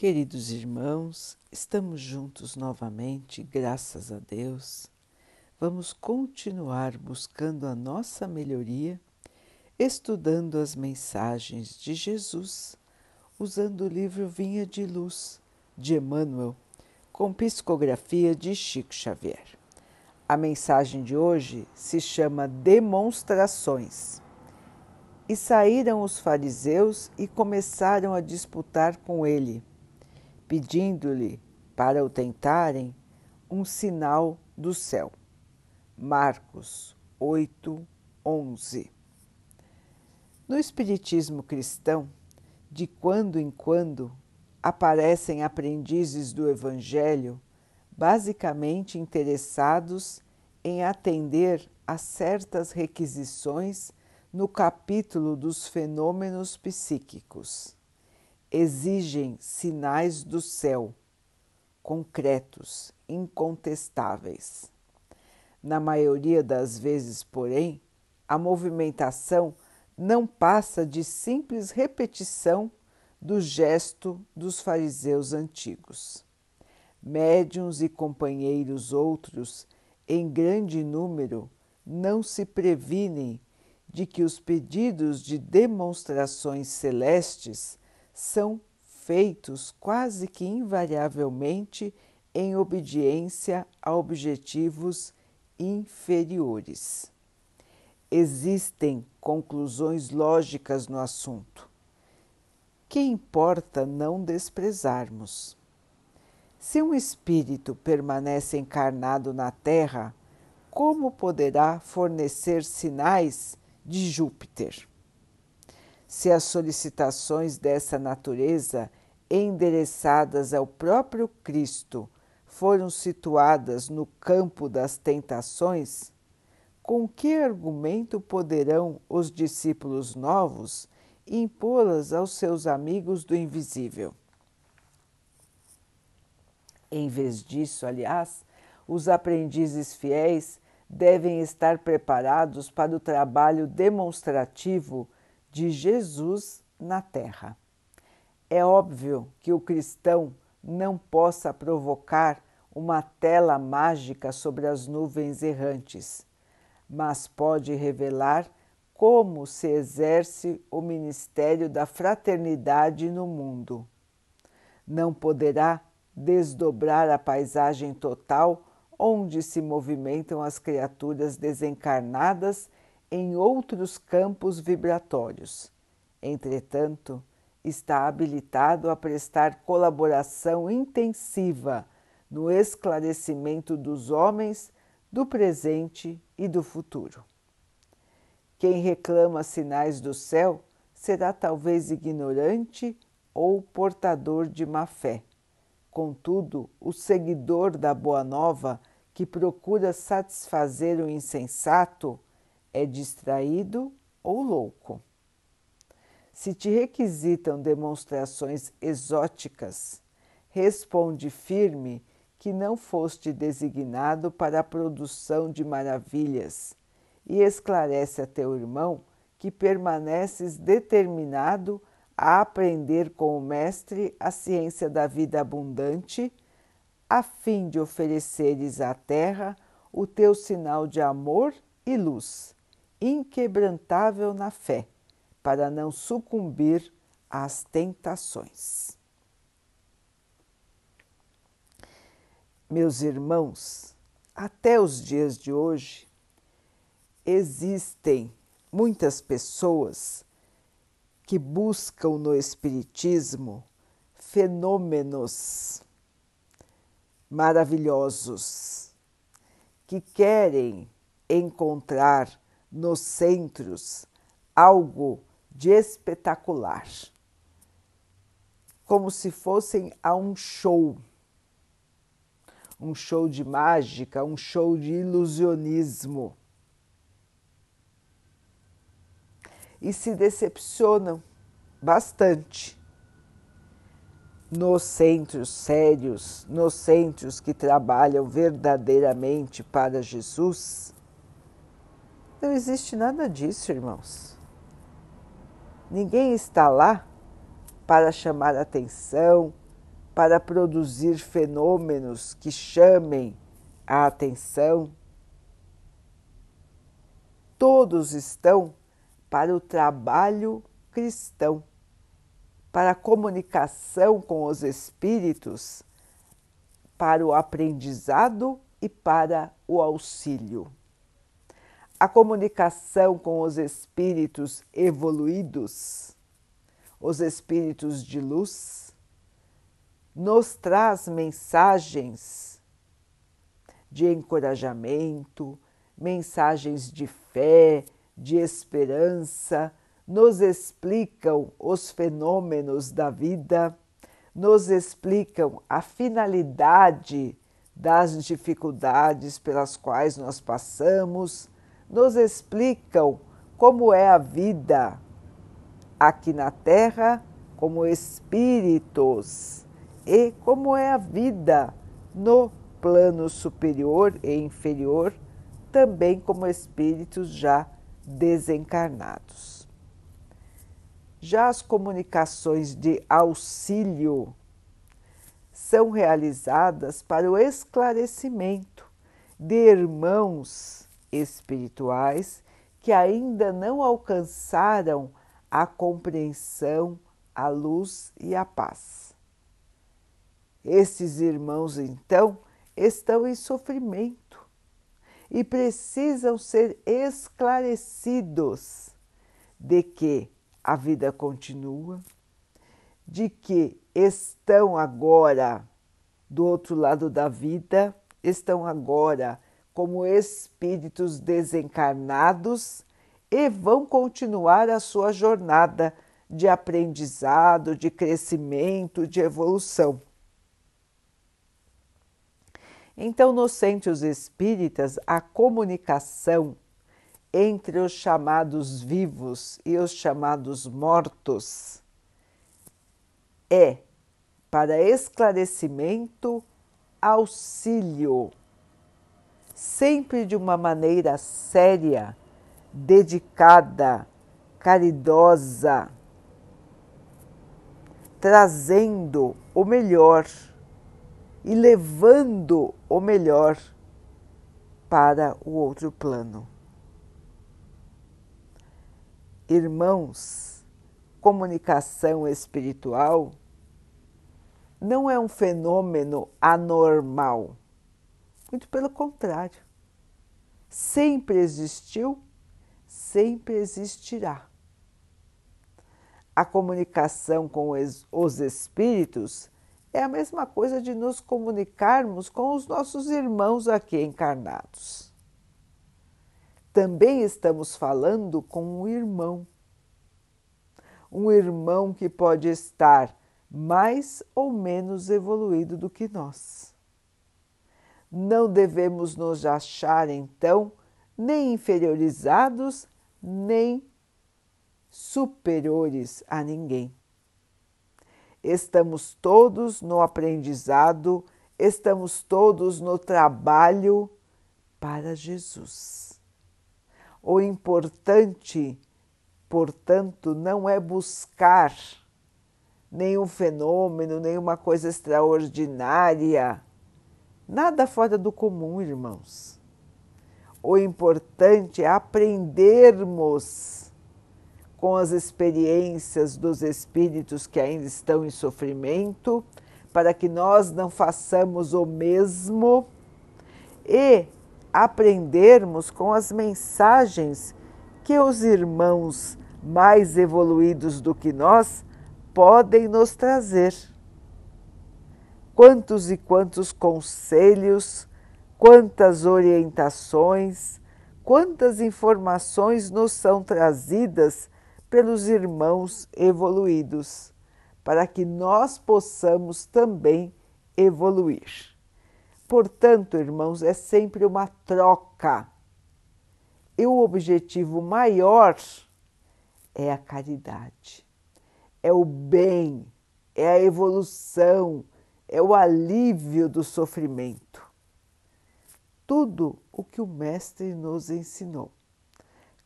Queridos irmãos, estamos juntos novamente, graças a Deus. Vamos continuar buscando a nossa melhoria, estudando as mensagens de Jesus, usando o livro Vinha de Luz, de Emmanuel, com psicografia de Chico Xavier. A mensagem de hoje se chama Demonstrações. E saíram os fariseus e começaram a disputar com ele pedindo-lhe para o tentarem um sinal do céu. Marcos 8, 11. No Espiritismo cristão, de quando em quando aparecem aprendizes do Evangelho, basicamente interessados em atender a certas requisições no capítulo dos fenômenos psíquicos exigem sinais do céu, concretos, incontestáveis. Na maioria das vezes, porém, a movimentação não passa de simples repetição do gesto dos fariseus antigos. Médiuns e companheiros outros, em grande número, não se previnem de que os pedidos de demonstrações celestes são feitos quase que invariavelmente em obediência a objetivos inferiores. Existem conclusões lógicas no assunto, que importa não desprezarmos. Se um espírito permanece encarnado na Terra, como poderá fornecer sinais de Júpiter? Se as solicitações dessa natureza, endereçadas ao próprio Cristo, foram situadas no campo das tentações, com que argumento poderão os discípulos novos impô-las aos seus amigos do invisível? Em vez disso, aliás, os aprendizes fiéis devem estar preparados para o trabalho demonstrativo de Jesus na Terra. É óbvio que o cristão não possa provocar uma tela mágica sobre as nuvens errantes, mas pode revelar como se exerce o ministério da fraternidade no mundo. Não poderá desdobrar a paisagem total onde se movimentam as criaturas desencarnadas em outros campos vibratórios. Entretanto, está habilitado a prestar colaboração intensiva no esclarecimento dos homens do presente e do futuro. Quem reclama sinais do céu será talvez ignorante ou portador de má fé. Contudo, o seguidor da Boa Nova que procura satisfazer o insensato é distraído ou louco. Se te requisitam demonstrações exóticas, responde firme que não foste designado para a produção de maravilhas e esclarece a teu irmão que permaneces determinado a aprender com o Mestre a ciência da vida abundante, a fim de ofereceres à terra o teu sinal de amor e luz inquebrantável na fé, para não sucumbir às tentações. Meus irmãos, até os dias de hoje, existem muitas pessoas que buscam no Espiritismo fenômenos maravilhosos, que querem encontrar nos centros algo de espetacular, como se fossem a um show, um show de mágica, um show de ilusionismo. E se decepcionam bastante nos centros sérios, nos centros que trabalham verdadeiramente para Jesus não existe nada disso, irmãos. Ninguém está lá para chamar atenção, para produzir fenômenos que chamem a atenção. Todos estão para o trabalho cristão, para a comunicação com os espíritos, para o aprendizado e para o auxílio. A comunicação com os espíritos evoluídos, os espíritos de luz, nos traz mensagens de encorajamento, mensagens de fé, de esperança, nos explicam os fenômenos da vida, nos explicam a finalidade das dificuldades pelas quais nós passamos, nos explicam como é a vida aqui na Terra como espíritos e como é a vida no plano superior e inferior, também como espíritos já desencarnados. Já as comunicações de auxílio são realizadas para o esclarecimento de irmãos espirituais que ainda não alcançaram a compreensão, a luz e a paz. Esses irmãos, então, estão em sofrimento e precisam ser esclarecidos de que a vida continua, de que estão agora do outro lado da vida, estão agora como espíritos desencarnados e vão continuar a sua jornada de aprendizado, de crescimento, de evolução. Então, nos centros espíritas, a comunicação entre os chamados vivos e os chamados mortos é para esclarecimento, auxílio, sempre de uma maneira séria, dedicada, caridosa, trazendo o melhor e levando o melhor para o outro plano. Irmãos, comunicação espiritual não é um fenômeno anormal. Muito pelo contrário. Sempre existiu, sempre existirá. A comunicação com os espíritos é a mesma coisa de nos comunicarmos com os nossos irmãos aqui encarnados. Também estamos falando com um irmão. Um irmão que pode estar mais ou menos evoluído do que nós. Não devemos nos achar, então, nem inferiorizados, nem superiores a ninguém. Estamos todos no aprendizado, estamos todos no trabalho para Jesus. O importante, portanto, não é buscar nenhum fenômeno, nenhuma coisa extraordinária, nada fora do comum, irmãos. O importante é aprendermos com as experiências dos espíritos que ainda estão em sofrimento, para que nós não façamos o mesmo e aprendermos com as mensagens que os irmãos mais evoluídos do que nós podem nos trazer. Quantos e quantos conselhos, quantas orientações, quantas informações nos são trazidas pelos irmãos evoluídos, para que nós possamos também evoluir. Portanto, irmãos, é sempre uma troca. E o objetivo maior é a caridade, é o bem, é a evolução, é o alívio do sofrimento. Tudo o que o Mestre nos ensinou.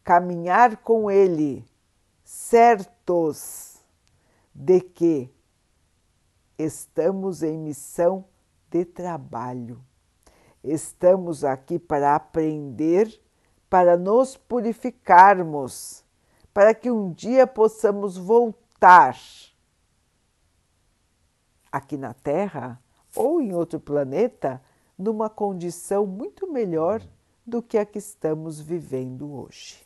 Caminhar com Ele certos de que estamos em missão de trabalho. Estamos aqui para aprender, para nos purificarmos, para que um dia possamos voltar aqui na Terra ou em outro planeta numa condição muito melhor do que a que estamos vivendo hoje.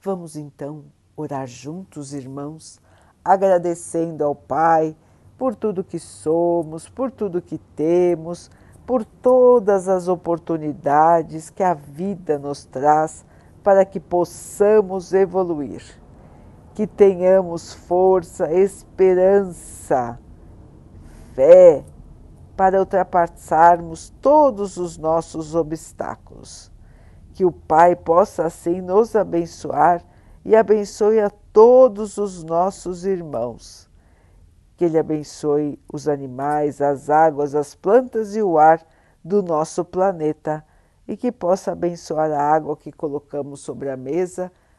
Vamos então orar juntos, irmãos, agradecendo ao Pai por tudo que somos, por tudo que temos, por todas as oportunidades que a vida nos traz para que possamos evoluir, que tenhamos força, esperança, fé para ultrapassarmos todos os nossos obstáculos. Que o Pai possa assim nos abençoar e abençoe a todos os nossos irmãos. Que Ele abençoe os animais, as águas, as plantas e o ar do nosso planeta e que possa abençoar a água que colocamos sobre a mesa